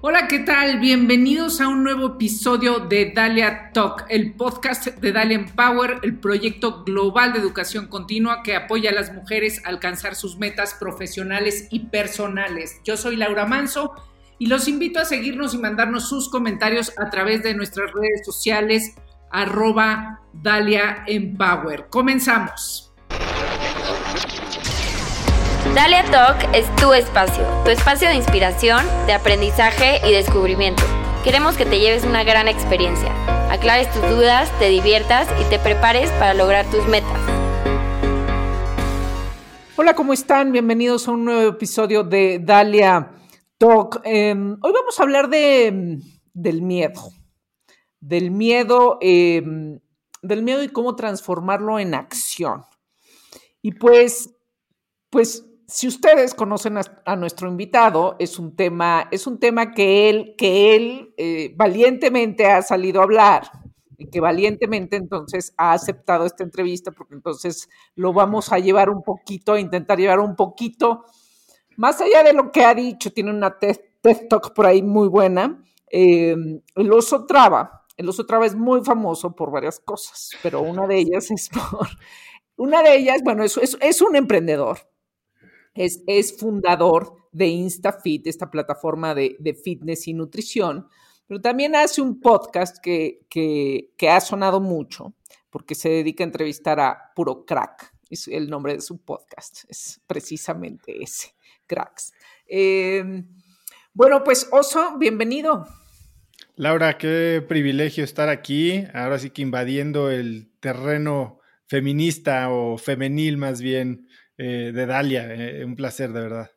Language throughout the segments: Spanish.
Hola, ¿qué tal? Bienvenidos a un nuevo episodio de Dalia Talk, el podcast de Dalia Empower, el proyecto global de educación continua que apoya a las mujeres a alcanzar sus metas profesionales y personales. Yo soy Laura Manso y los invito a seguirnos y mandarnos sus comentarios a través de nuestras redes sociales arroba Dalia Empower. Comenzamos. Dalia Talk es tu espacio, tu espacio de inspiración, de aprendizaje y descubrimiento. Queremos que te lleves una gran experiencia, aclares tus dudas, te diviertas y te prepares para lograr tus metas. Hola, ¿cómo están? Bienvenidos a un nuevo episodio de Dalia Talk. Em, hoy vamos a hablar de, del miedo, del miedo, em, del miedo y cómo transformarlo en acción. Y pues, pues si ustedes conocen a, nuestro invitado, es un tema, es un tema que él, que él eh, valientemente ha salido a hablar y que valientemente entonces ha aceptado esta entrevista, porque entonces lo vamos a llevar un poquito, a intentar llevar un poquito, más allá de lo que ha dicho, tiene una TED, Talk por ahí muy buena. Em, el oso traba, el oso traba es muy famoso por varias cosas, pero una de ellas es por, una de ellas, bueno, es, es un emprendedor, es, fundador de InstaFit, esta plataforma de, fitness y nutrición, pero también hace un podcast que, ha sonado mucho porque se dedica a entrevistar a puro crack. Es el nombre de su podcast, es precisamente ese, cracks. Em, bueno, pues Oso, bienvenido. Laura, qué privilegio estar aquí, ahora sí que invadiendo el terreno feminista o femenil más bien eh, de Dalia. Eh, un placer, de verdad.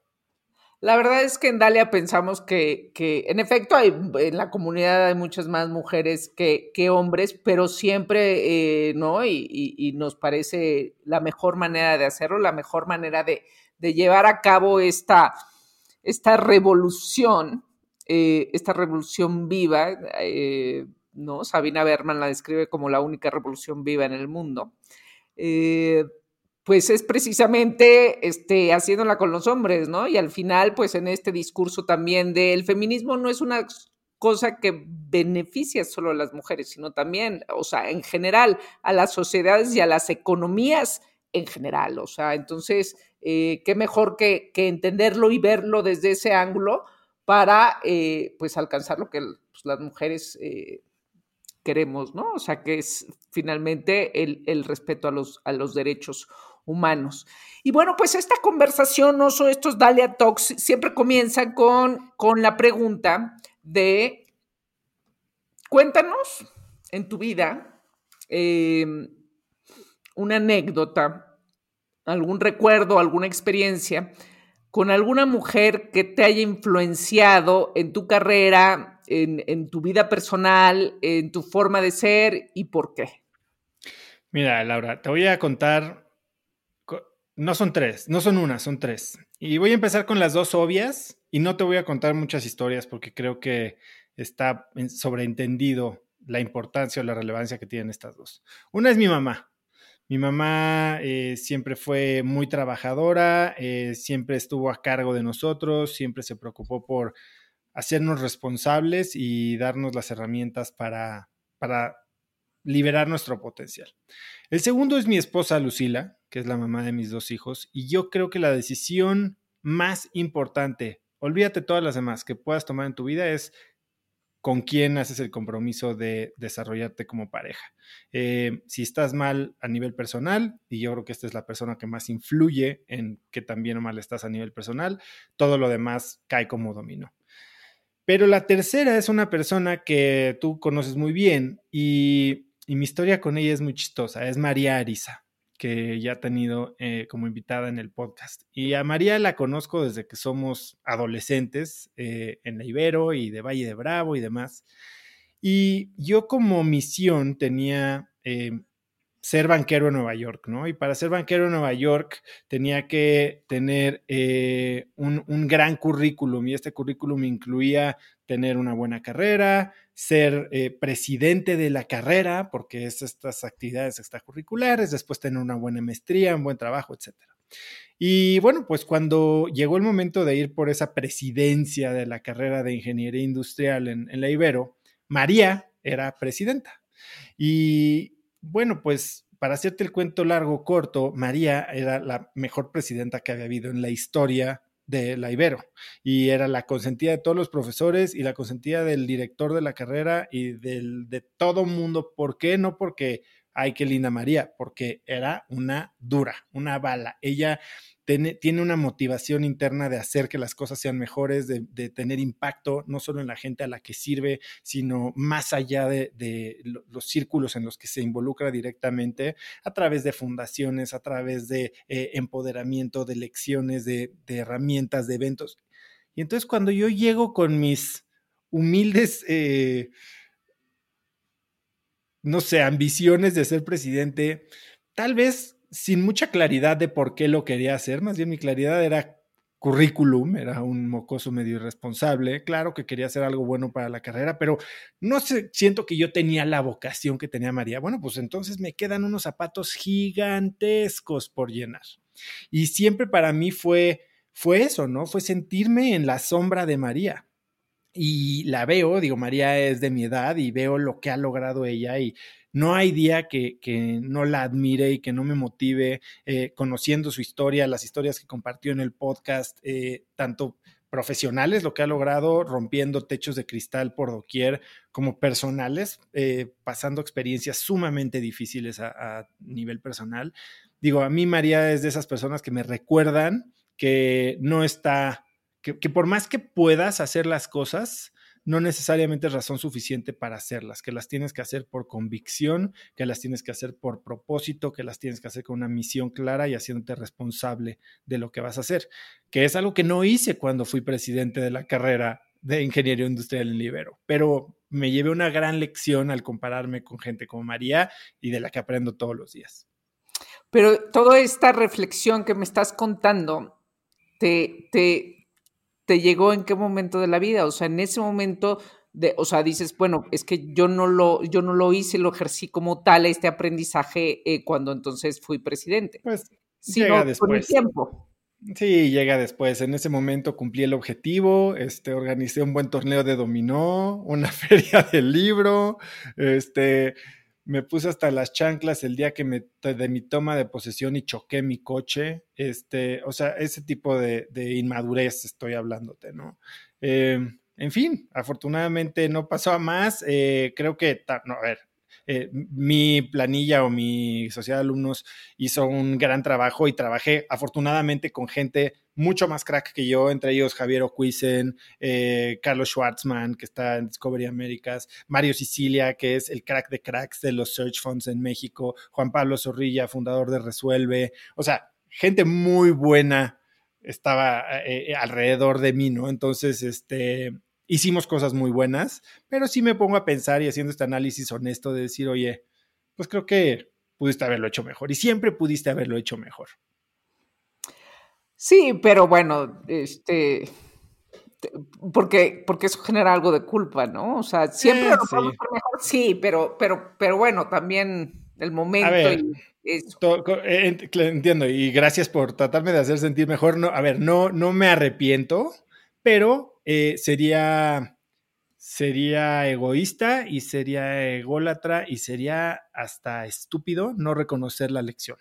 La verdad es que en Dalia pensamos que, en efecto, hay, en la comunidad hay muchas más mujeres que, hombres, pero siempre, eh, ¿no? Y, nos parece la mejor manera de hacerlo, la mejor manera de, llevar a cabo esta, esta revolución, esta revolución viva, ¿no? Sabina Berman la describe como la única revolución viva en el mundo pues es precisamente este, haciéndola con los hombres, ¿no? Y al final, pues en este discurso también del feminismo no es una cosa que beneficia solo a las mujeres, sino también, o sea, en general, a las sociedades y a las economías en general. O sea, entonces, eh, qué mejor que, entenderlo y verlo desde ese ángulo para, eh, pues, alcanzar lo que pues, las mujeres eh, queremos, ¿no? O sea, que es finalmente el, el respeto a los, a los derechos humanos. Y bueno, pues esta conversación, no son estos Dalia Talks, siempre comienzan con, con la pregunta de, cuéntanos en tu vida em, una anécdota, algún recuerdo, alguna experiencia con alguna mujer que te haya influenciado en tu carrera, en, en tu vida personal, en tu forma de ser y por qué. Mira, Laura, te voy a contar no son tres, no son una, son tres. Y voy a empezar con las dos obvias y no te voy a contar muchas historias porque creo que está sobreentendido la importancia o la relevancia que tienen estas dos. Una es mi mamá. Mi mamá eh, siempre fue muy trabajadora, eh, siempre estuvo a cargo de nosotros, siempre se preocupó por hacernos responsables y darnos las herramientas para, para liberar nuestro potencial. El segundo es mi esposa Lucila, que es la mamá de mis dos hijos, y yo creo que la decisión más importante, olvídate todas las demás que puedas tomar en tu vida, es con quién haces el compromiso de desarrollarte como pareja. Eh, si estás mal a nivel personal, y yo creo que esta es la persona que más influye en que también mal estás a nivel personal, todo lo demás cae como dominó. Pero la tercera es una persona que tú conoces muy bien y y mi historia con ella es muy chistosa. Es María Arisa, que ya ha tenido eh, como invitada en el podcast. Y a María la conozco desde que somos adolescentes eh, en la Ibero y de Valle de Bravo y demás. Y yo como misión tenía eh, ser banquero en Nueva York, ¿no? Y para ser banquero en Nueva York tenía que tener un, un, gran currículum y este currículum incluía tener una buena carrera, ser eh, presidente de la carrera, porque es estas actividades extracurriculares, después tener una buena maestría, un buen trabajo, etc. Y bueno, pues cuando llegó el momento de ir por esa presidencia de la carrera de ingeniería industrial en, en la Ibero, María era presidenta. Y bueno, pues para hacerte el cuento largo, corto, María era la mejor presidenta que había habido en la historia de la Ibero y era la consentida de todos los profesores y la consentida del director de la carrera y del, de todo mundo. ¿Por qué? No porque, ay, qué linda María, porque era una dura, una bala. Ella tiene, una motivación interna de hacer que las cosas sean mejores, de, tener impacto no solo en la gente a la que sirve, sino más allá de, los círculos en los que se involucra directamente a través de fundaciones, a través de eh, empoderamiento, de lecciones, de, herramientas, de eventos. Y entonces cuando yo llego con mis humildes... Eh, no sé, ambiciones de ser presidente, tal vez sin mucha claridad de por qué lo quería hacer, más bien mi claridad era currículum, era un mocoso medio irresponsable, claro que quería hacer algo bueno para la carrera, pero no sé, siento que yo tenía la vocación que tenía María. Bueno, pues entonces me quedan unos zapatos gigantescos por llenar. Y siempre para mí fue fue eso, ¿no? Fue sentirme en la sombra de María. Y la veo, digo, María es de mi edad y veo lo que ha logrado ella y no hay día que, no la admire y que no me motive eh, conociendo su historia, las historias que compartió en el podcast, eh, tanto profesionales, lo que ha logrado rompiendo techos de cristal por doquier, como personales, eh, pasando experiencias sumamente difíciles a, nivel personal. Digo, a mí María es de esas personas que me recuerdan que no está, que por más que puedas hacer las cosas, no necesariamente es razón suficiente para hacerlas, que las tienes que hacer por convicción, que las tienes que hacer por propósito, que las tienes que hacer con una misión clara y haciéndote responsable de lo que vas a hacer, que es algo que no hice cuando fui presidente de la carrera de ingeniería industrial en Libero, pero me llevé una gran lección al compararme con gente como María y de la que aprendo todos los días. Pero toda esta reflexión que me estás contando, te, te, te llegó en qué momento de la vida, o sea, en ese momento de, o sea, dices, bueno, es que yo no lo, yo no lo hice, lo ejercí como tal este aprendizaje eh, cuando entonces fui presidente. Pues llega después. tiempo. Sí, llega después. En ese momento cumplí el objetivo, este, organicé un buen torneo de dominó, una feria del libro, este, me puse hasta las chanclas el día que me de mi toma de posesión y choqué mi coche. Este, o sea, ese tipo de, inmadurez estoy hablándote, ¿no? Eh, en fin, afortunadamente no pasó a más. Eh, creo que, no, a ver, eh, mi planilla o mi sociedad de alumnos hizo un gran trabajo y trabajé afortunadamente con gente mucho más crack que yo, entre ellos Javier Ocuisen, eh, Carlos Schwartzman, que está en Discovery Americas, Mario Sicilia, que es el crack de cracks de los search funds en México, Juan Pablo Zorrilla, fundador de Resuelve, o sea, gente muy buena estaba eh, alrededor de mí, ¿no? Entonces, este, hicimos cosas muy buenas, pero sí me pongo a pensar y haciendo este análisis honesto de decir, oye, pues creo que pudiste haberlo hecho mejor y siempre pudiste haberlo hecho mejor. Sí, pero bueno, este, porque, porque eso genera algo de culpa, ¿no? O sea, siempre lo sí. mejor, sí, pero, pero, pero bueno, también el momento y eso. Eh, entiendo, y gracias por tratarme de hacer sentir mejor. No, a ver, no, no me arrepiento, pero eh, sería, sería egoísta y sería ególatra y sería hasta estúpido no reconocer la lección.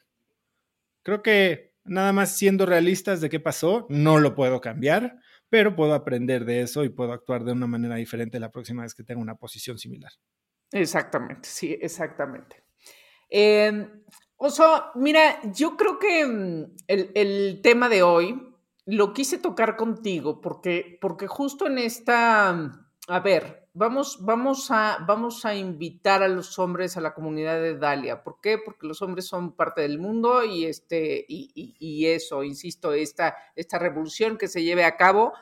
Creo que nada más siendo realistas de qué pasó, no lo puedo cambiar, pero puedo aprender de eso y puedo actuar de una manera diferente la próxima vez que tenga una posición similar. Exactamente, sí, exactamente. Eh, o sea, mira, yo creo que mm, el, el tema de hoy lo quise tocar contigo porque, porque justo en esta, a ver, vamos, vamos, a, vamos a invitar a los hombres a la comunidad de Dalia. ¿Por qué? Porque los hombres son parte del mundo y, este, y, eso, insisto, esta, esta revolución que se lleve a cabo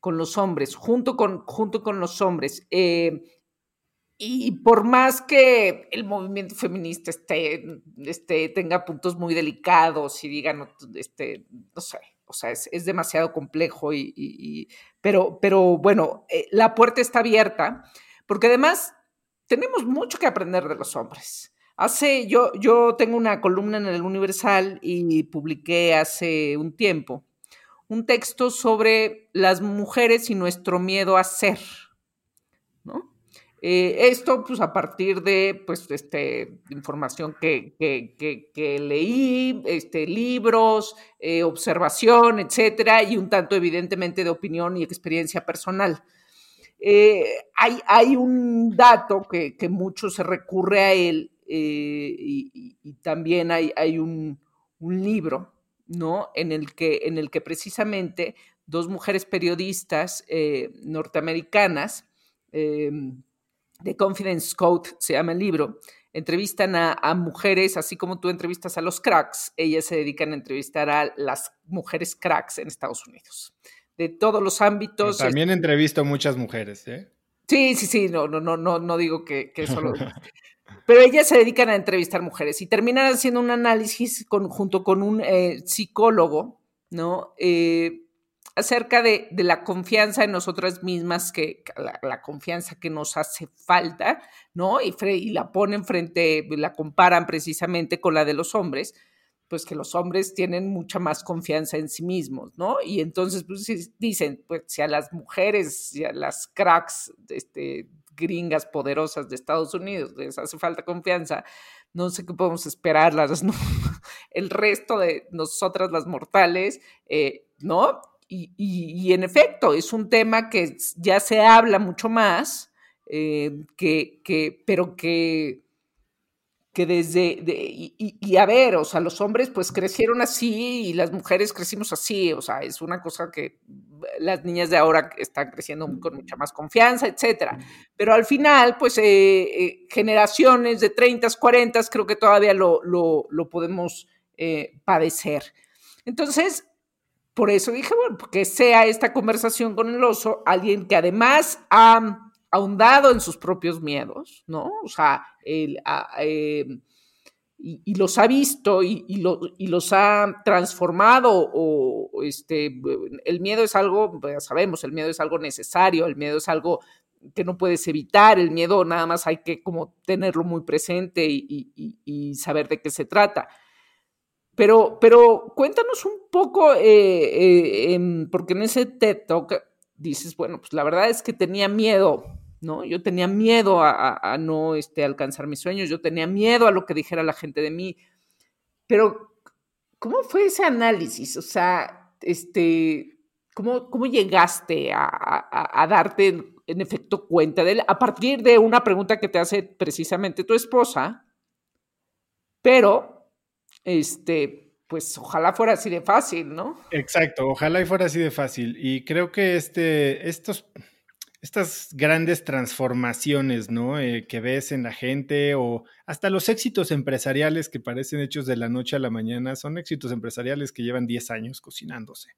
con los hombres, junto con, junto con los hombres. Eh, y por más que el movimiento feminista esté, este, tenga puntos muy delicados y digan, este, no sé, o sea, es, demasiado complejo y, pero, pero bueno, eh, la puerta está abierta porque además tenemos mucho que aprender de los hombres. Hace, yo, yo tengo una columna en el Universal y publiqué hace un tiempo un texto sobre las mujeres y nuestro miedo a ser. Eh, esto, pues, a partir de, pues, este, información que, leí, este, libros, eh, observación, etcétera, y un tanto, evidentemente, de opinión y experiencia personal. Eh, hay, hay, un dato que, mucho se recurre a él, y, también hay, hay un, libro, ¿no? En el que, en el que precisamente dos mujeres periodistas norteamericanas, The Confidence Code se llama el libro, entrevistan a, mujeres, así como tú entrevistas a los cracks, ellas se dedican a entrevistar a las mujeres cracks en Estados Unidos, de todos los ámbitos. También entrevisto a muchas mujeres, ¿eh? Sí, sí, sí, no, no, no, no, no digo que, que solo... Pero ellas se dedican a entrevistar mujeres y terminan haciendo un análisis junto con un eh, psicólogo, ¿no? Eh, acerca de, la confianza en nosotras mismas, que, la, confianza que nos hace falta, ¿no? Y, y, la ponen frente, la comparan precisamente con la de los hombres, pues que los hombres tienen mucha más confianza en sí mismos, ¿no? Y entonces pues, dicen, pues si a las mujeres, si a las cracks, este, gringas poderosas de Estados Unidos les hace falta confianza, no sé qué podemos esperar, las, el resto de nosotras las mortales, eh, ¿no? Y, en efecto, es un tema que ya se habla mucho más, eh, que, pero que, que desde, y, a ver, o sea, los hombres pues crecieron así y las mujeres crecimos así, o sea, es una cosa que las niñas de ahora están creciendo con mucha más confianza, etcétera. Pero al final, pues eh, eh, generaciones de 30, 40, creo que todavía lo, lo podemos padecer. Entonces, por eso dije, bueno, que sea esta conversación con el oso alguien que además ha ahondado en sus propios miedos, ¿no? O sea, em, y, los ha visto y, y, los ha transformado o este, el miedo es algo, pues, ya sabemos, el miedo es algo necesario, el miedo es algo que no puedes evitar, el miedo nada más hay que como tenerlo muy presente y saber de qué se trata. Pero, pero cuéntanos un poco, eh, eh, porque en ese TED Talk dices, bueno, pues la verdad es que tenía miedo, ¿no? Yo tenía miedo a, no este, alcanzar mis sueños, yo tenía miedo a lo que dijera la gente de mí. Pero, ¿cómo fue ese análisis? O sea, este, ¿cómo, cómo llegaste a, darte en efecto cuenta de él a partir de una pregunta que te hace precisamente tu esposa? Pero este, pues ojalá fuera así de fácil, ¿no? Exacto, ojalá y fuera así de fácil. Y creo que este, estos, estas grandes transformaciones, ¿no? Eh, que ves en la gente o hasta los éxitos empresariales que parecen hechos de la noche a la mañana, son éxitos empresariales que llevan 10 años cocinándose.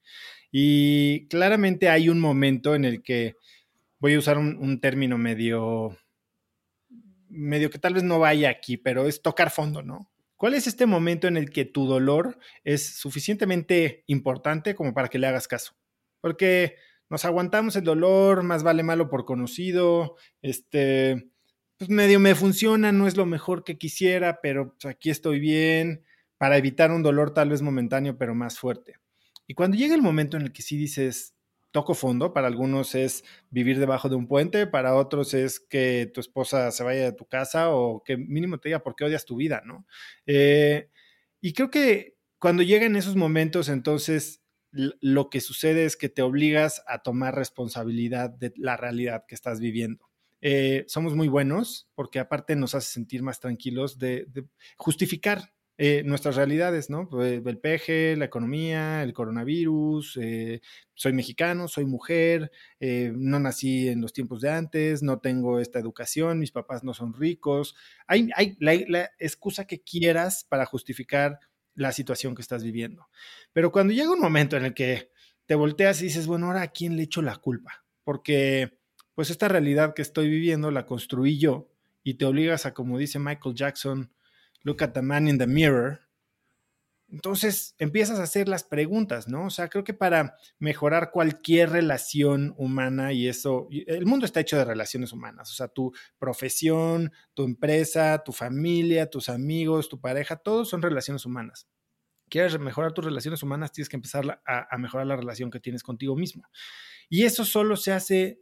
Y claramente hay un momento en el que, voy a usar un, un término medio, medio que tal vez no vaya aquí, pero es tocar fondo, ¿no? ¿Cuál es este momento en el que tu dolor es suficientemente importante como para que le hagas caso? Porque nos aguantamos el dolor, más vale malo por conocido, este, pues medio me funciona, no es lo mejor que quisiera, pero pues, aquí estoy bien, para evitar un dolor tal vez momentáneo, pero más fuerte. Y cuando llega el momento en el que sí dices, toco fondo. Para algunos es vivir debajo de un puente, para otros es que tu esposa se vaya de tu casa o que mínimo te diga por qué odias tu vida, ¿no? Eh, y creo que cuando llegan esos momentos, entonces lo que sucede es que te obligas a tomar responsabilidad de la realidad que estás viviendo. Eh, somos muy buenos porque aparte nos hace sentir más tranquilos de justificar eh, nuestras realidades, ¿no? El peje, la economía, el coronavirus, eh, soy mexicano, soy mujer, eh, no nací en los tiempos de antes, no tengo esta educación, mis papás no son ricos. Hay, hay la, excusa que quieras para justificar la situación que estás viviendo. Pero cuando llega un momento en el que te volteas y dices, bueno, ahora a quién le echo la culpa? Porque pues esta realidad que estoy viviendo la construí yo y te obligas a, como dice Michael Jackson, look at the man in the mirror, Entonces empiezas a hacer las preguntas, ¿no? O sea, creo que para mejorar cualquier relación humana y eso, el mundo está hecho de relaciones humanas, o sea, tu profesión, tu empresa, tu familia, tus amigos, tu pareja, todos son relaciones humanas. Quieres mejorar tus relaciones humanas, tienes que empezar a, a mejorar la relación que tienes contigo mismo. Y eso solo se hace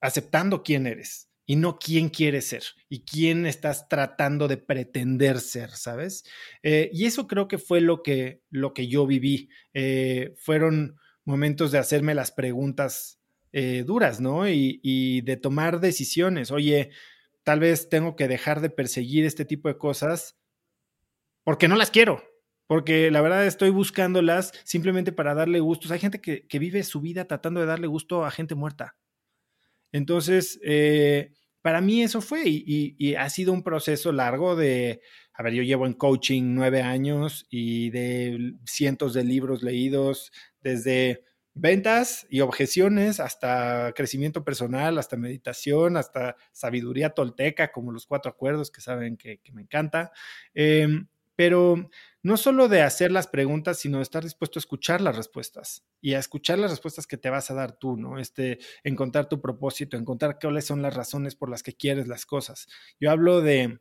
aceptando quién eres y no quién quieres ser y quién estás tratando de pretender ser, ¿sabes? Eh, y eso creo que fue lo que, lo que yo viví. Eh, fueron momentos de hacerme las preguntas eh, duras, ¿no? Y, y, de tomar decisiones. Oye, tal vez tengo que dejar de perseguir este tipo de cosas porque no las quiero. Porque la verdad estoy buscándolas simplemente para darle gustos. Hay gente que, vive su vida tratando de darle gusto a gente muerta. Entonces, para mí eso fue y, ha sido un proceso largo de, a ver, yo llevo en coaching nueve años y de cientos de libros leídos, desde ventas y objeciones hasta crecimiento personal, hasta meditación, hasta sabiduría tolteca, como los cuatro acuerdos que saben que, me encanta. Em, pero no solo de hacer las preguntas, sino de estar dispuesto a escuchar las respuestas y a escuchar las respuestas que te vas a dar tú, ¿no? Este, encontrar tu propósito, encontrar cuáles son las razones por las que quieres las cosas. Yo hablo de,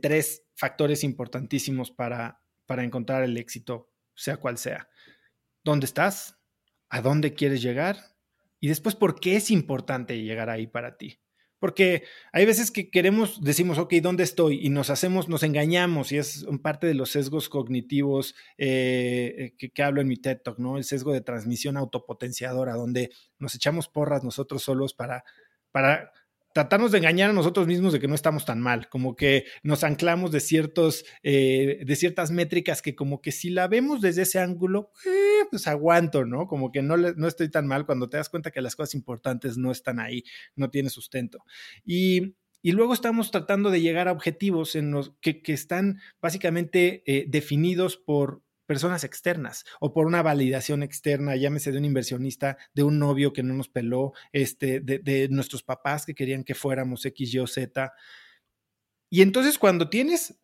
tres factores importantísimos para encontrar el éxito, sea cual sea. ¿Dónde estás? ¿A dónde quieres llegar? Y después, ¿por qué es importante llegar ahí para ti? Porque hay veces que queremos, decimos, ok, ¿dónde estoy? Y nos hacemos, nos engañamos y es parte de los sesgos cognitivos eh, que, que, hablo en mi TED Talk, ¿no? El sesgo de transmisión autopotenciadora, donde nos echamos porras nosotros solos para, para tratarnos de engañar a nosotros mismos de que no estamos tan mal, como que nos anclamos de, ciertos, eh, de ciertas métricas que como que si la vemos desde ese ángulo, eh, pues aguanto, ¿no? Como que no, no estoy tan mal cuando te das cuenta que las cosas importantes no están ahí, no tiene sustento. Y, y luego estamos tratando de llegar a objetivos en los que, que están básicamente eh, definidos por, personas externas o por una validación externa, llámese de un inversionista, de un novio que no nos peló, este, de, nuestros papás que querían que fuéramos X, Y o Z. Y entonces cuando tienes,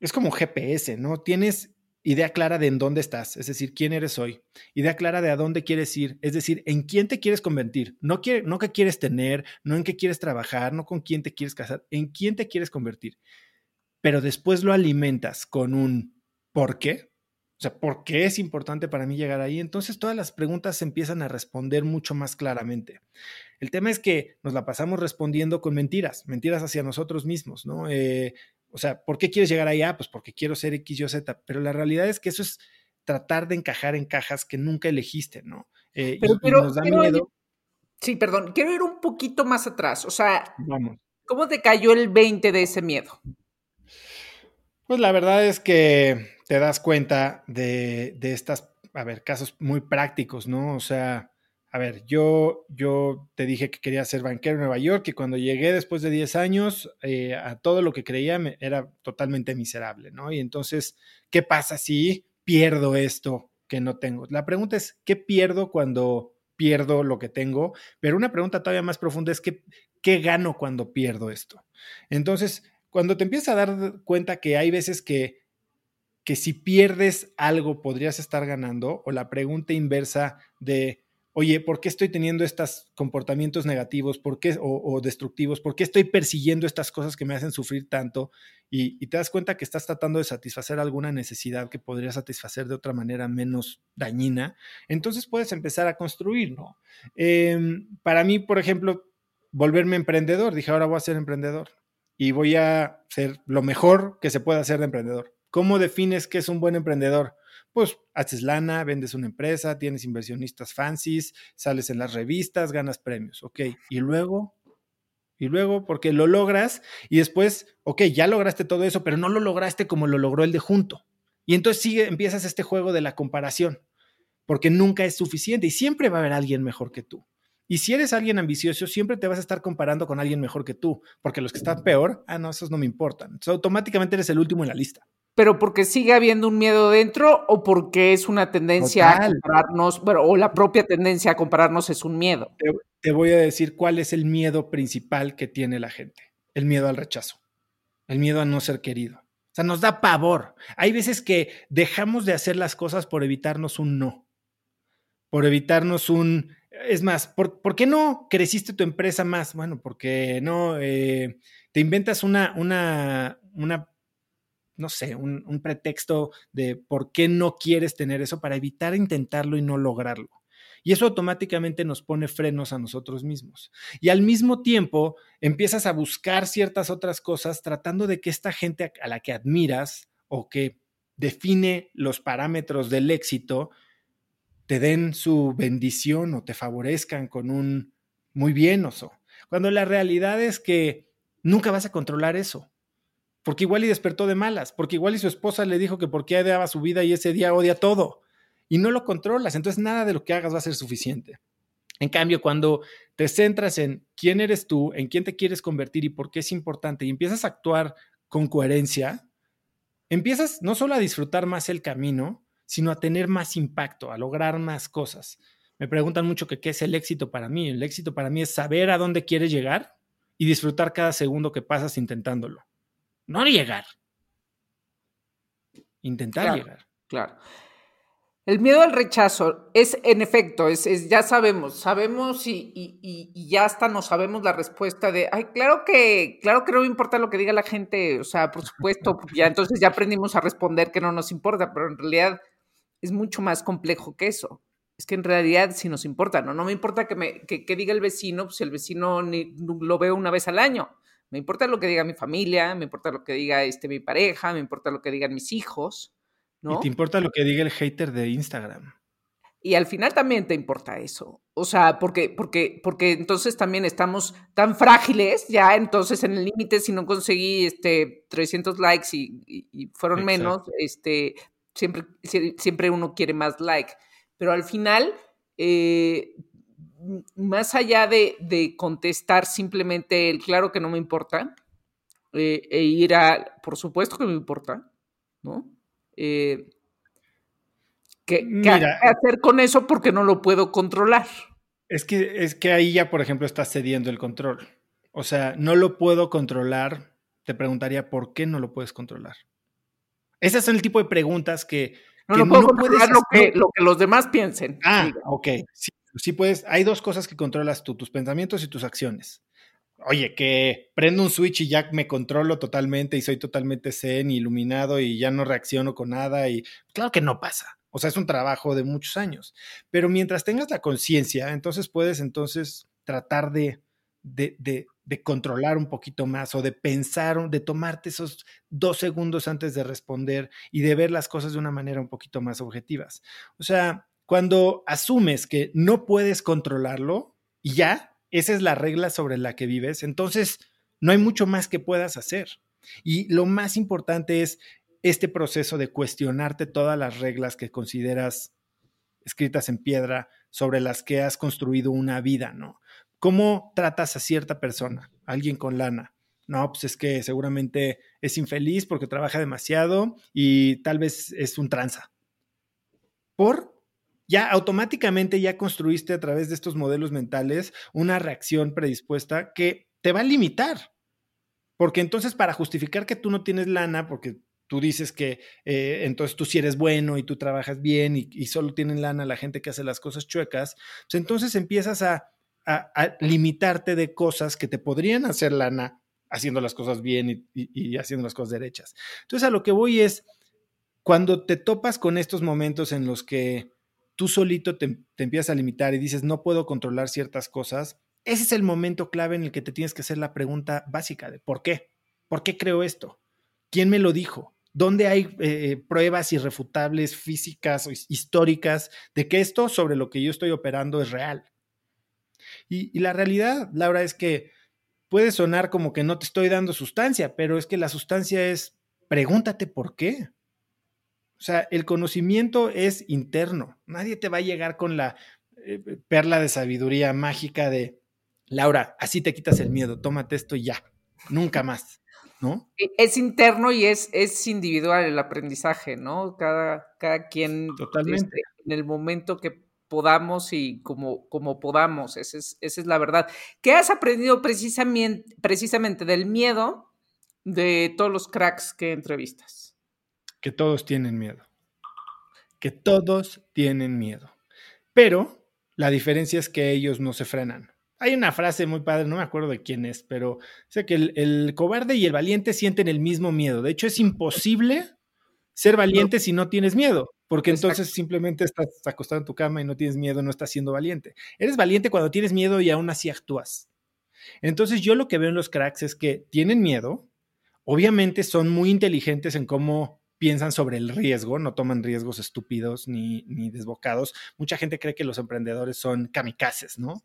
es como GPS, ¿no? Tienes idea clara de en dónde estás, es decir, quién eres hoy, idea clara de a dónde quieres ir, es decir, en quién te quieres convertir, no, quiere, no qué quieres tener, no en qué quieres trabajar, no con quién te quieres casar, en quién te quieres convertir. Pero después lo alimentas con un ¿por qué? O sea, ¿por qué es importante para mí llegar ahí? Entonces todas las preguntas se empiezan a responder mucho más claramente. El tema es que nos la pasamos respondiendo con mentiras, mentiras hacia nosotros mismos, ¿no? Eh, o sea, ¿por qué quieres llegar ahí? Ah, pues porque quiero ser X, Y, Z. Pero la realidad es que eso es tratar de encajar en cajas que nunca elegiste, ¿no? Eh, pero, nos da miedo. sí, perdón, quiero ir un poquito más atrás. O sea, Vamos. ¿cómo te cayó el 20 de ese miedo? Pues la verdad es que te das cuenta de, de estas, a ver, casos muy prácticos, ¿no? O sea, a ver, yo, yo te dije que quería ser banquero en Nueva York y cuando llegué después de 10 años, eh, a todo lo que creía me, era totalmente miserable, ¿no? Y entonces, ¿qué pasa si pierdo esto que no tengo? La pregunta es, ¿qué pierdo cuando pierdo lo que tengo? Pero una pregunta todavía más profunda es, ¿qué, qué gano cuando pierdo esto? Entonces, cuando te empiezas a dar cuenta que hay veces que que si pierdes algo podrías estar ganando, o la pregunta inversa de, oye, ¿por qué estoy teniendo estos comportamientos negativos ¿por qué, o, destructivos? ¿Por qué estoy persiguiendo estas cosas que me hacen sufrir tanto? Y, te das cuenta que estás tratando de satisfacer alguna necesidad que podrías satisfacer de otra manera menos dañina, entonces puedes empezar a construir, ¿no? Em, para mí, por ejemplo, volverme emprendedor, dije, ahora voy a ser emprendedor y voy a ser lo mejor que se pueda hacer de emprendedor ¿Cómo defines qué es un buen emprendedor? Pues haces lana, vendes una empresa, tienes inversionistas fancies, sales en las revistas, ganas premios, ok. Y luego, y luego, porque lo logras y después, ok, ya lograste todo eso, pero no lo lograste como lo logró el de junto. Y entonces sigue, empiezas este juego de la comparación, porque nunca es suficiente y siempre va a haber alguien mejor que tú. Y si eres alguien ambicioso, siempre te vas a estar comparando con alguien mejor que tú, porque los que están peor, ah, no, esos no me importan. Entonces, automáticamente eres el último en la lista pero porque sigue habiendo un miedo dentro o porque es una tendencia a compararnos, bueno, o la propia tendencia a compararnos es un miedo. Te, voy a decir cuál es el miedo principal que tiene la gente. El miedo al rechazo, el miedo a no ser querido. sea, nos da pavor. Hay veces que dejamos de hacer las cosas por evitarnos un no, por evitarnos un... Es más, ¿por, qué no creciste tu empresa más? Bueno, porque no, eh, te inventas una, una, una no sé, un, pretexto de por qué no quieres tener eso para evitar intentarlo y no lograrlo. Y eso automáticamente nos pone frenos a nosotros mismos. Y al mismo tiempo empiezas a buscar ciertas otras cosas tratando de que esta gente a la que admiras o que define los parámetros del éxito te den su bendición o te favorezcan con un muy bien oso. Cuando la realidad es que nunca vas a controlar eso. Porque igual y despertó de malas, porque igual y su esposa le dijo que porque odiaba su vida y ese día odia todo y no lo controlas, entonces nada de lo que hagas va a ser suficiente. En cambio, cuando te centras en quién eres tú, en quién te quieres convertir y por qué es importante y empiezas a actuar con coherencia, empiezas no solo a disfrutar más el camino, sino a tener más impacto, a lograr más cosas. Me preguntan mucho qué es el éxito para mí. El éxito para mí es saber a dónde quieres llegar y disfrutar cada segundo que pasas intentándolo. No llegar. Intentar llegar. Claro. El miedo al rechazo es, en efecto, es, ya sabemos, sabemos y, ya hasta no sabemos la respuesta de, ay, claro que, claro que no me importa lo que diga la gente, o sea, por supuesto, ya entonces ya aprendimos a responder que no nos importa, pero en realidad es mucho más complejo que eso. Es que en realidad sí nos importa, ¿no? No me importa que, me, que, diga el vecino, pues el vecino ni, lo veo una vez al año. Me importa lo que diga mi familia, me importa lo que diga este, mi pareja, me importa lo que digan mis hijos. ¿Y te importa lo que diga el hater de Instagram? Y al final también te importa eso. O sea, porque, porque, porque entonces también estamos tan frágiles, ya entonces en el límite, si no conseguí este 300 likes y, fueron menos, este, siempre, siempre uno quiere más like. Pero al final, eh, más allá de, contestar simplemente el claro que no me importa, eh, e ir a, por supuesto que me importa, ¿no? Eh, ¿qué, hacer con eso porque no lo puedo controlar? Es que, es que ahí ya, por ejemplo, estás cediendo el control. O sea, no lo puedo controlar. Te preguntaría, ¿por qué no lo puedes controlar? Esas son el tipo de preguntas que... No, lo puedo controlar lo, que, lo que los demás piensen. Ah, ok. Sí, sí puedes. Hay dos cosas que controlas tú, tus pensamientos y tus acciones oye, que prendo un switch y ya me controlo totalmente y soy totalmente zen, iluminado y ya no reacciono con nada y claro que no pasa. O sea, es un trabajo de muchos años. Pero mientras tengas la conciencia, entonces puedes entonces tratar de, de, de, de, controlar un poquito más o de pensar, de tomarte esos dos segundos antes de responder y de ver las cosas de una manera un poquito más objetivas. O sea, cuando asumes que no puedes controlarlo y ya, esa es la regla sobre la que vives, entonces no hay mucho más que puedas hacer. Y lo más importante es este proceso de cuestionarte todas las reglas que consideras escritas en piedra sobre las que has construido una vida, ¿no? ¿Cómo tratas a cierta persona, alguien con lana? No, pues es que seguramente es infeliz porque trabaja demasiado y tal vez es un tranza. ¿Por? Ya automáticamente ya construiste a través de estos modelos mentales una reacción predispuesta que te va a limitar. Porque entonces para justificar que tú no tienes lana, porque tú dices que eh, entonces tú sí eres bueno y tú trabajas bien y, solo tienen lana la gente que hace las cosas chuecas, pues entonces empiezas a, limitarte de cosas que te podrían hacer lana haciendo las cosas bien y, y haciendo las cosas derechas. Entonces a lo que voy es, cuando te topas con estos momentos en los que tú solito te, empiezas a limitar y dices, no puedo controlar ciertas cosas, ese es el momento clave en el que te tienes que hacer la pregunta básica de ¿por qué? ¿Por qué creo esto? ¿Quién me lo dijo? ¿Dónde hay eh, pruebas irrefutables, físicas o históricas de que esto sobre lo que yo estoy operando es real? Y, y la realidad, Laura, es que puede sonar como que no te estoy dando sustancia, pero es que la sustancia es pregúntate por qué. O sea, el conocimiento es interno. Nadie te va a llegar con la eh, perla de sabiduría mágica de, Laura, así te quitas el miedo, tómate esto y ya, nunca más, ¿no? E, es interno y es, es individual el aprendizaje, ¿no? Cada, cada quien Totalmente. Este, en el momento que podamos y como, como podamos, esa es, esa es la verdad. ¿Qué has aprendido precisamente, precisamente del miedo? de todos los cracks que entrevistas? Que todos tienen miedo. Que todos tienen miedo. Pero la diferencia es que ellos no se frenan. Hay una frase muy padre, no me acuerdo de quién es, pero sé que el, cobarde y el valiente sienten el mismo miedo. De hecho, es imposible ser valiente si no tienes miedo, porque entonces simplemente estás acostado en tu cama y no tienes miedo, no estás siendo valiente. Eres valiente cuando tienes miedo y aún así actúas. Entonces yo lo que veo en los cracks es que tienen miedo, obviamente son muy inteligentes en cómo piensan sobre el riesgo, no toman riesgos estúpidos ni, ni desbocados. Mucha gente cree que los emprendedores son kamikazes, ¿no?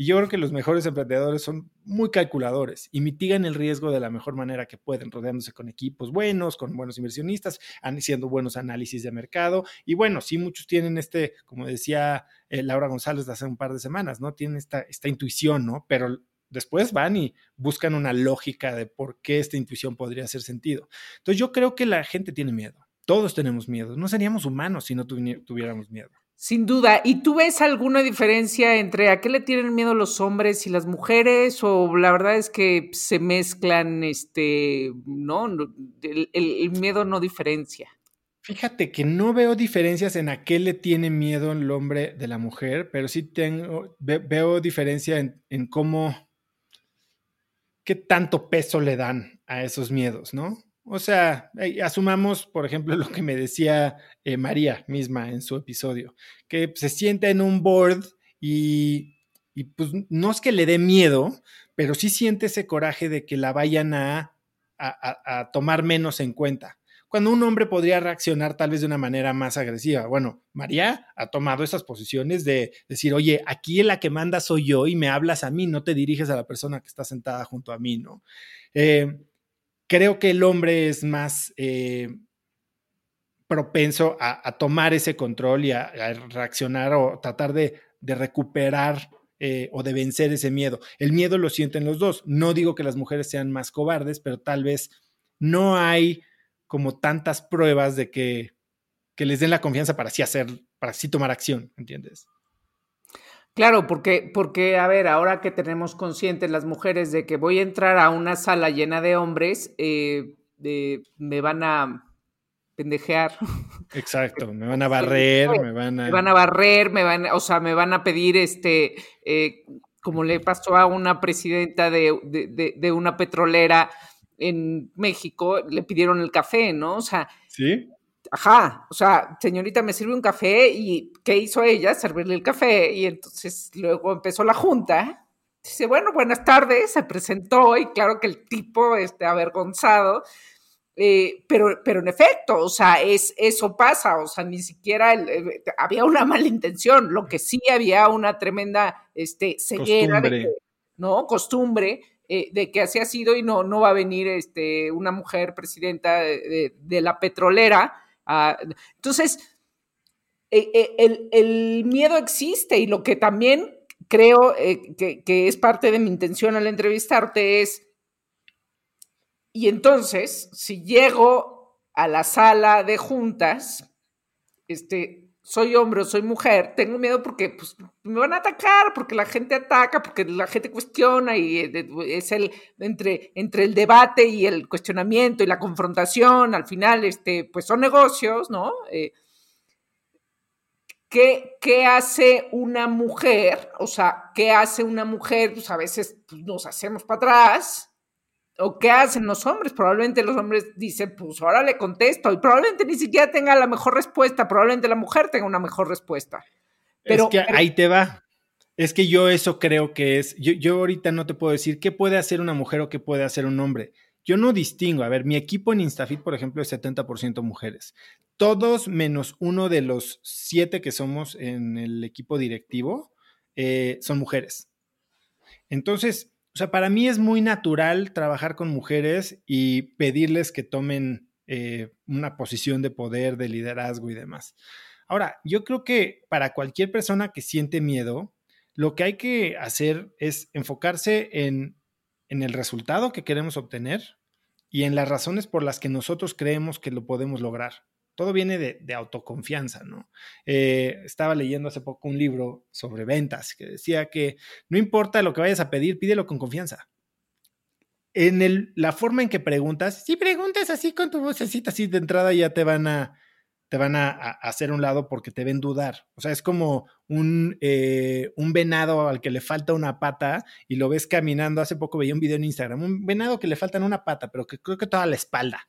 Y yo creo que los mejores emprendedores son muy calculadores y mitigan el riesgo de la mejor manera que pueden, rodeándose con equipos buenos, con buenos inversionistas, haciendo buenos análisis de mercado. Y bueno, sí, muchos tienen este, como decía eh, Laura González hace un par de semanas, ¿no? Tienen esta, esta intuición, ¿no? Pero después van y buscan una lógica de por qué esta intuición podría hacer sentido. Entonces yo creo que la gente tiene miedo. Todos tenemos miedo. No seríamos humanos si no tuviéramos miedo. Sin duda. ¿Y tú ves alguna diferencia entre a qué le tienen miedo los hombres y las mujeres? O la verdad es que se mezclan, este, ¿no? El, miedo no diferencia. Fíjate que no veo diferencias en a qué le tiene miedo el hombre de la mujer, pero sí tengo, veo diferencia en, en cómo, qué tanto peso le dan a esos miedos, ¿no? O sea, asumamos, por ejemplo, lo que me decía eh, María misma en su episodio, que se sienta en un board y, pues no es que le dé miedo, pero sí siente ese coraje de que la vayan a, a, tomar menos en cuenta. Cuando un hombre podría reaccionar tal vez de una manera más agresiva. Bueno, María ha tomado esas posiciones de decir, oye, aquí la que manda soy yo y me hablas a mí, no te diriges a la persona que está sentada junto a mí, ¿no? Eh, creo que el hombre es más eh, propenso a, tomar ese control y a, reaccionar o tratar de, recuperar eh, o de vencer ese miedo. El miedo lo sienten los dos. No digo que las mujeres sean más cobardes, pero tal vez no hay como tantas pruebas de que, que les den la confianza para así hacer, para así tomar acción, ¿entiendes? Claro, porque, porque, a ver, ahora que tenemos conscientes las mujeres de que voy a entrar a una sala llena de hombres, eh, me van a pendejear. Exacto, me van a barrer, me van a... Me van a barrer, me van, o sea, me van a pedir, este, eh, como le pasó a una presidenta de, de, de, una petrolera en México, le pidieron el café, ¿no? O sea, ¿Sí? ajá, o sea, señorita, me sirve un café y ¿qué hizo ella? Servirle el café y entonces luego empezó la junta. Dice, bueno, buenas tardes, se presentó y claro que el tipo, este, avergonzado, eh, pero, pero en efecto, o sea, es, eso pasa, o sea, ni siquiera eh, había una mala intención, lo que sí había una tremenda este, ceguera, de ¿no? Costumbre eh, de que así ha sido y no, no va a venir este, una mujer presidenta de la petrolera entonces, eh, eh, el, miedo existe y lo que también creo eh, que, es parte de mi intención al entrevistarte es, y entonces, si llego a la sala de juntas, este, soy hombre o soy mujer, tengo miedo porque pues, me van a atacar, porque la gente ataca, porque la gente cuestiona y eh, es el entre, entre el debate y el cuestionamiento y la confrontación, al final, este, pues son negocios, ¿no? Eh, ¿qué, ¿qué, hace una mujer? O sea, ¿qué hace una mujer? Pues a veces pues, nos hacemos para atrás ¿O qué hacen los hombres? Probablemente los hombres dicen, pues ahora le contesto, y probablemente ni siquiera tenga la mejor respuesta, probablemente la mujer tenga una mejor respuesta. Pero, es que ahí te va. Es que yo eso creo que es, yo, yo ahorita no te puedo decir qué puede hacer una mujer o qué puede hacer un hombre. Yo no distingo. A ver, mi equipo en Instafit, por ejemplo, es 70% mujeres. Todos menos uno de los siete que somos en el equipo directivo eh, son mujeres. Entonces, sea, para mí es muy natural trabajar con mujeres y pedirles que tomen eh, una posición de poder, de liderazgo y demás. Ahora, yo creo que para cualquier persona que siente miedo, lo que hay que hacer es enfocarse en, en el resultado que queremos obtener y en las razones por las que nosotros creemos que lo podemos lograr. Todo viene de, autoconfianza, ¿no? Eh, estaba leyendo hace poco un libro sobre ventas que decía que no importa lo que vayas a pedir, pídelo con confianza. en la forma en que preguntas, si preguntas así con tu vocecita así de entrada ya te van a, te van a, hacer un lado porque te ven dudar. O sea, es como un, eh, un venado al que le falta una pata y lo ves caminando. Hace poco veía un video en Instagram, un venado que le faltan una pata, pero que creo que toda la espalda.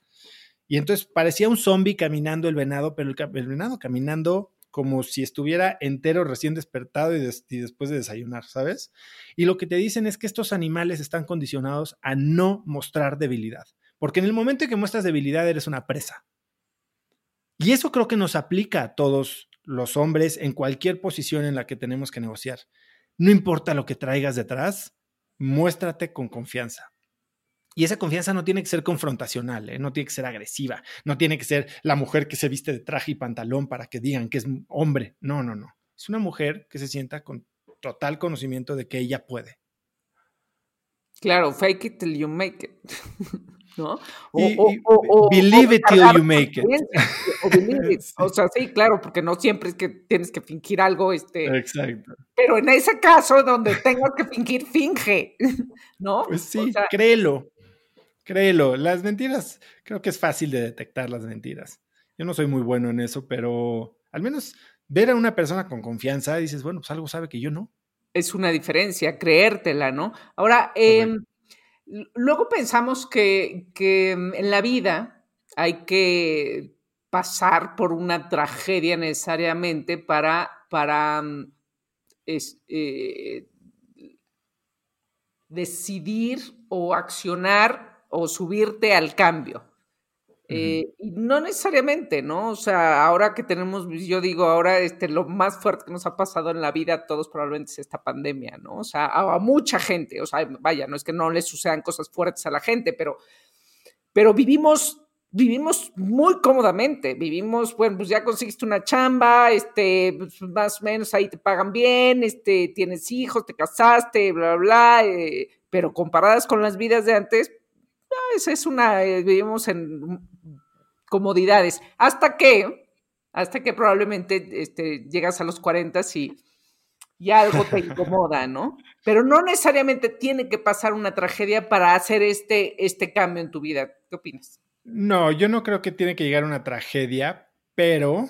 Y entonces parecía un zombie caminando el venado, pero el, venado caminando como si estuviera entero, recién despertado y, después de desayunar, ¿sabes? Y lo que te dicen es que estos animales están condicionados a no mostrar debilidad, porque en el momento en que muestras debilidad eres una presa. Y eso creo que nos aplica a todos los hombres en cualquier posición en la que tenemos que negociar. No importa lo que traigas detrás, muéstrate con confianza. Y esa confianza no tiene que ser confrontacional, ¿eh? no tiene que ser agresiva, no tiene que ser la mujer que se viste de traje y pantalón para que digan que es hombre. No, no, no. Es una mujer que se sienta con total conocimiento de que ella puede. Claro, fake it till you make it. ¿No? O, believe it till you make it. O, believe it. o sea, sí, claro, porque no siempre es que tienes que fingir algo. Este, Exacto. Pero en ese caso donde tengas que fingir, finge. ¿No? Pues sí, créelo. Créelo, las mentiras, creo que es fácil de detectar las mentiras. Yo no soy muy bueno en eso, pero al menos ver a una persona con confianza, dices, bueno, pues algo sabe que yo no. Es una diferencia, creértela, ¿no? Ahora, em, luego pensamos que, em, en la vida hay que pasar por una tragedia necesariamente para, para mm, eh, decidir o accionar o subirte al cambio. Eh, y no necesariamente, ¿no? O sea, ahora que tenemos, yo digo, ahora este, lo más fuerte que nos ha pasado en la vida a todos probablemente es esta pandemia, ¿no? O sea, a, mucha gente, o sea, vaya, no es que no les sucedan cosas fuertes a la gente, pero, pero vivimos, vivimos muy cómodamente, vivimos, bueno, pues ya conseguiste una chamba, este, pues más o menos ahí te pagan bien, este, tienes hijos, te casaste, bla, bla, bla, eh, pero comparadas con las vidas de antes, esa es una, eh, vivimos en comodidades. Hasta que, hasta que probablemente este, llegas a los 40 y, y algo te incomoda, ¿no? Pero no necesariamente tiene que pasar una tragedia para hacer este, este cambio en tu vida. ¿Qué opinas? No, yo no creo que tiene que llegar una tragedia, pero,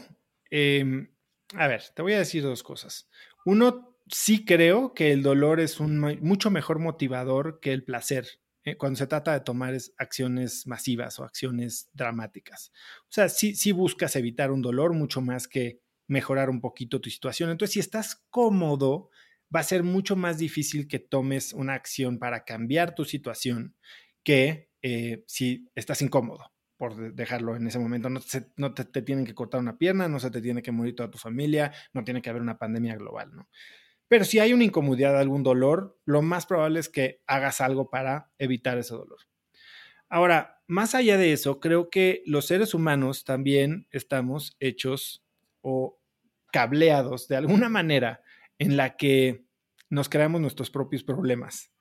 em, a ver, te voy a decir dos cosas. Uno, sí creo que el dolor es un mucho mejor motivador que el placer. Eh, cuando se trata de tomar acciones masivas o acciones dramáticas. O sea, sí, buscas evitar un dolor mucho más que mejorar un poquito tu situación. Entonces, si estás cómodo, va a ser mucho más difícil que tomes una acción para cambiar tu situación que eh, si estás incómodo por dejarlo en ese momento. No, no te, te, tienen que cortar una pierna, no se te tiene que morir toda tu familia, no tiene que haber una pandemia global, ¿no? Pero si hay una incomodidad, algún dolor, lo más probable es que hagas algo para evitar ese dolor. Ahora, más allá de eso, creo que los seres humanos también estamos hechos o cableados de alguna manera en la que nos creamos nuestros propios problemas.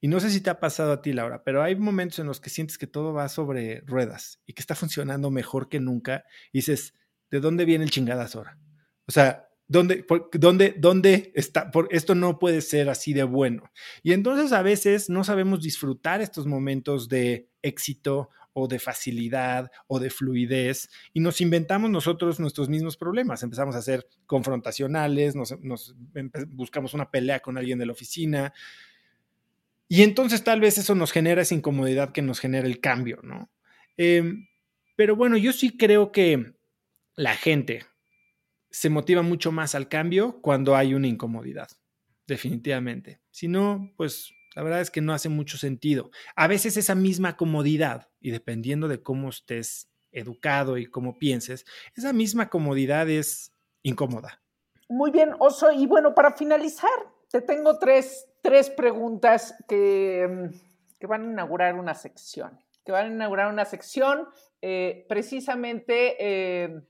Y no sé si te ha pasado a ti, Laura, pero hay momentos en los que sientes que todo va sobre ruedas y que está funcionando mejor que nunca y dices, ¿de dónde viene el chingadas ahora? O sea, ¿Dónde, dónde, dónde está? Por, esto no puede ser así de bueno. Y entonces a veces no sabemos disfrutar estos momentos de éxito o de facilidad o de fluidez y nos inventamos nosotros nuestros mismos problemas. Empezamos a ser confrontacionales, nos, buscamos una pelea con alguien de la oficina y entonces tal vez eso nos genera esa incomodidad que nos genera el cambio, ¿no? Em, pero bueno, yo sí creo que la gente, se motiva mucho más al cambio cuando hay una incomodidad, definitivamente. Si no, pues la verdad es que no hace mucho sentido. A veces esa misma comodidad, y dependiendo de cómo estés educado y cómo pienses, esa misma comodidad es incómoda. Muy bien, Oso. Y bueno, para finalizar, te tengo tres, tres preguntas que, que, van a inaugurar una sección. Que van a inaugurar una sección eh, precisamente eh,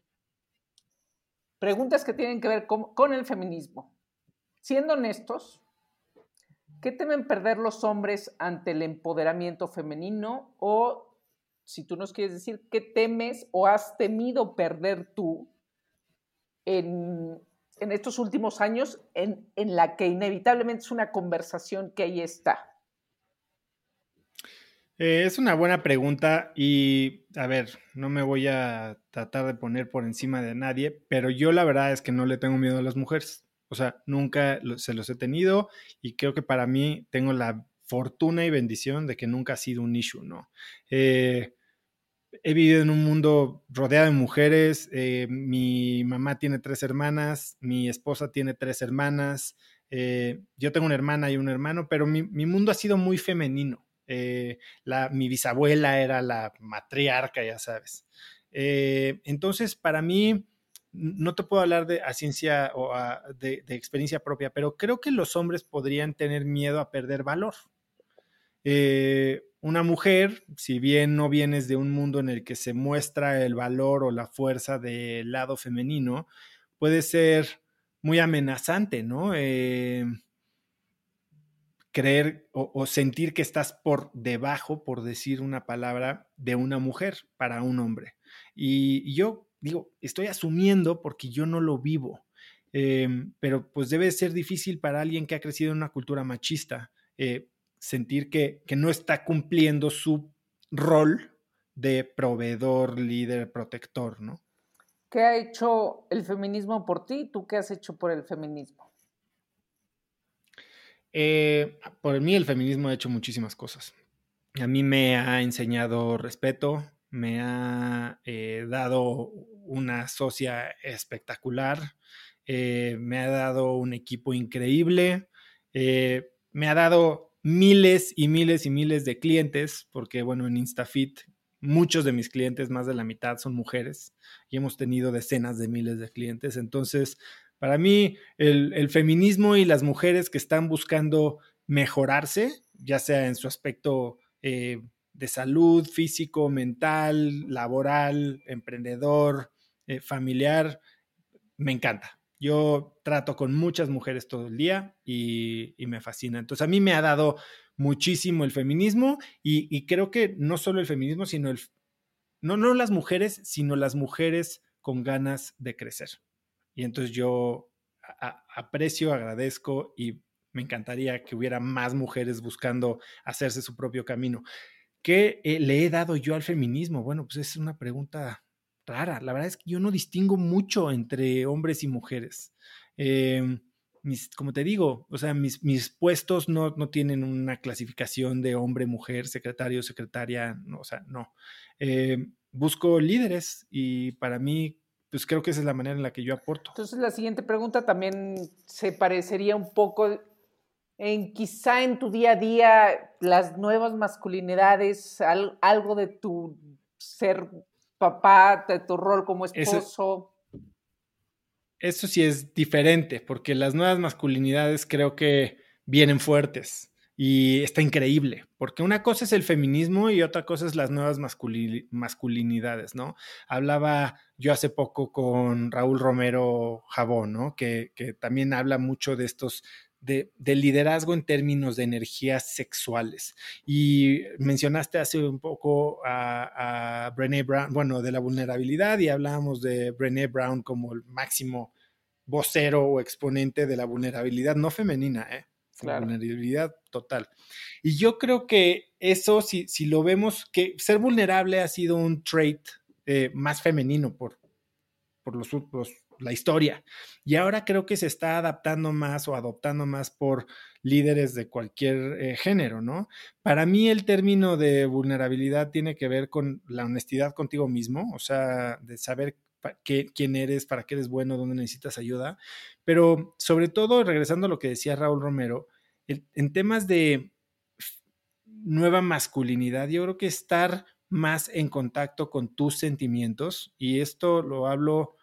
preguntas que tienen que ver con, el feminismo. Siendo honestos, ¿qué temen perder los hombres ante el empoderamiento femenino? O, si tú nos quieres decir, ¿qué temes o has temido perder tú en, estos últimos años en, la que inevitablemente es una conversación que ahí está? Eh, es una buena pregunta y, a ver, no me voy a tratar de poner por encima de nadie, pero yo la verdad es que no le tengo miedo a las mujeres. O sea, nunca se los he tenido y creo que para mí tengo la fortuna y bendición de que nunca ha sido un issue, ¿no? Eh, he vivido en un mundo rodeado de mujeres, eh, mi mamá tiene tres hermanas, mi esposa tiene tres hermanas, yo tengo una hermana y un hermano, pero mi mundo ha sido muy femenino. Eh, mi bisabuela era la matriarca, ya sabes. Eh, entonces, para mí, no te puedo hablar de a ciencia o de, experiencia propia, pero creo que los hombres podrían tener miedo a perder valor. Eh, una mujer, si bien no vienes de un mundo en el que se muestra el valor o la fuerza del lado femenino, puede ser muy amenazante, ¿no? Creer o, sentir que estás por debajo, por decir una palabra, de una mujer para un hombre. Y, yo digo, estoy asumiendo porque yo no lo vivo, em, pero pues debe ser difícil para alguien que ha crecido en una cultura machista, eh, sentir que, que no está cumpliendo su rol de proveedor, líder, protector, ¿no? ¿Qué ha hecho el feminismo por ti? ¿Tú qué has hecho por el feminismo? Eh, por mí el feminismo ha hecho muchísimas cosas. A mí me ha enseñado respeto, me ha eh, dado una socia espectacular, eh, me ha dado un equipo increíble, me ha dado miles y miles y miles de clientes, porque bueno, en InstaFit muchos de mis clientes, más de la mitad, son mujeres y hemos tenido decenas de miles de clientes. Entonces, para mí, el, feminismo y las mujeres que están buscando mejorarse, ya sea en su aspecto eh, de salud, físico, mental, laboral, emprendedor, eh, familiar, me encanta. Yo trato con muchas mujeres todo el día y, me fascina. Entonces a mí me ha dado muchísimo el feminismo y, y, creo que no solo el feminismo, sino el... No, no las mujeres, sino las mujeres con ganas de crecer. Y entonces yo aprecio, agradezco y me encantaría que hubiera más mujeres buscando hacerse su propio camino. ¿Qué eh, le he dado yo al feminismo? Bueno, pues es una pregunta rara. La verdad es que yo no distingo mucho entre hombres y mujeres. Em, mis, como te digo, o sea, mis, mis puestos no, no, tienen una clasificación de hombre, mujer, secretario, secretaria, no, o sea, no. Em, busco líderes y para mí pues creo que esa es la manera en la que yo aporto. Entonces la siguiente pregunta también se parecería un poco en quizá en tu día a día las nuevas masculinidades, algo de tu ser papá, de tu rol como esposo. eso sí es diferente, porque las nuevas masculinidades creo que vienen fuertes. Y está increíble, porque una cosa es el feminismo y otra cosa es las nuevas masculinidades, ¿no? Hablaba yo hace poco con Raúl Romero Jabón, ¿no? Que, también habla mucho de estos, de, liderazgo en términos de energías sexuales. Y mencionaste hace un poco a, a Brené Brown, bueno, de la vulnerabilidad y hablábamos de Brené Brown como el máximo vocero o exponente de la vulnerabilidad no femenina, ¿eh? Vulnerabilidad total. Y yo creo que eso, si, si lo vemos, que ser vulnerable ha sido un trait eh, más femenino por, por los, la historia. Y ahora creo que se está adaptando más o adoptando más por líderes de cualquier eh, género, ¿no? Para mí el término de vulnerabilidad tiene que ver con la honestidad contigo mismo, o sea, de saber quién eres, para qué eres bueno, dónde necesitas ayuda, pero sobre todo, regresando a lo que decía Raúl Romero, en temas de nueva masculinidad, yo creo que estar más en contacto con tus sentimientos, y esto lo hablo,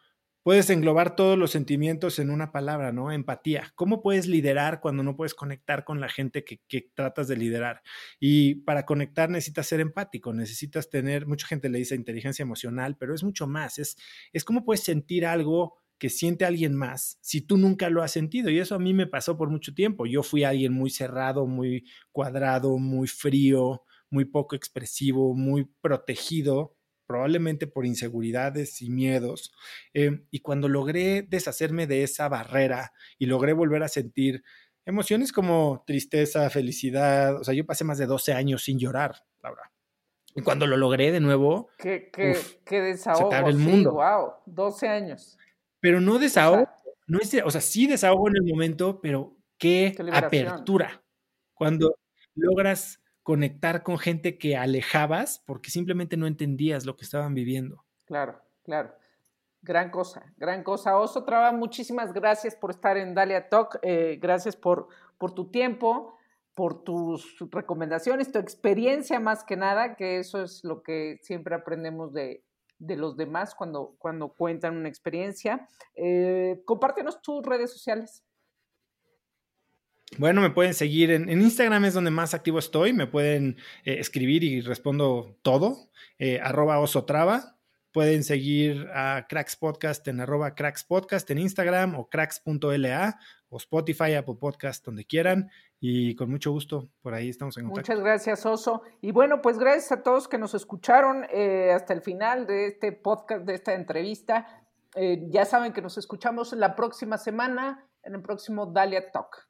puedes englobar todos los sentimientos en una palabra, ¿no? Empatía. ¿Cómo puedes liderar cuando no puedes conectar con la gente que, que tratas de liderar? Y para conectar necesitas ser empático, necesitas tener, mucha gente le dice inteligencia emocional, pero es mucho más, es, es cómo puedes sentir algo que siente alguien más si tú nunca lo has sentido. Y eso a mí me pasó por mucho tiempo. Yo fui alguien muy cerrado, muy cuadrado, muy frío, muy poco expresivo, muy protegido, probablemente por inseguridades y miedos. Eh, y cuando logré deshacerme de esa barrera y logré volver a sentir emociones como tristeza, felicidad. O sea, yo pasé más de 12 años sin llorar, Laura. Y cuando lo logré de nuevo. Qué, qué, qué desahogo. Se el mundo. wow, 12 años. Pero no desahogo. no es, o sea, sí desahogo en el momento, pero qué, qué apertura. Cuando logras conectar con gente que alejabas porque simplemente no entendías lo que estaban viviendo. Claro, claro. Gran cosa, gran cosa. Oso Traba, muchísimas gracias por estar en Dalia Talk. Eh, gracias por, por tu tiempo, por tus recomendaciones, tu experiencia más que nada, que eso es lo que siempre aprendemos de, los demás cuando, cuando cuentan una experiencia. Eh, compártenos tus redes sociales. Bueno, me pueden seguir en, Instagram, es donde más activo estoy. Me pueden eh, escribir y respondo todo. Eh, arroba osotrava. Pueden seguir a Cracks Podcast en arroba Cracks Podcast en Instagram o cracks.la o Spotify, Apple Podcast, donde quieran. Y con mucho gusto, por ahí estamos en contacto. Muchas gracias, Oso. Y bueno, pues gracias a todos que nos escucharon eh, hasta el final de este podcast, de esta entrevista. Eh, ya saben que nos escuchamos la próxima semana en el próximo Dalia Talk.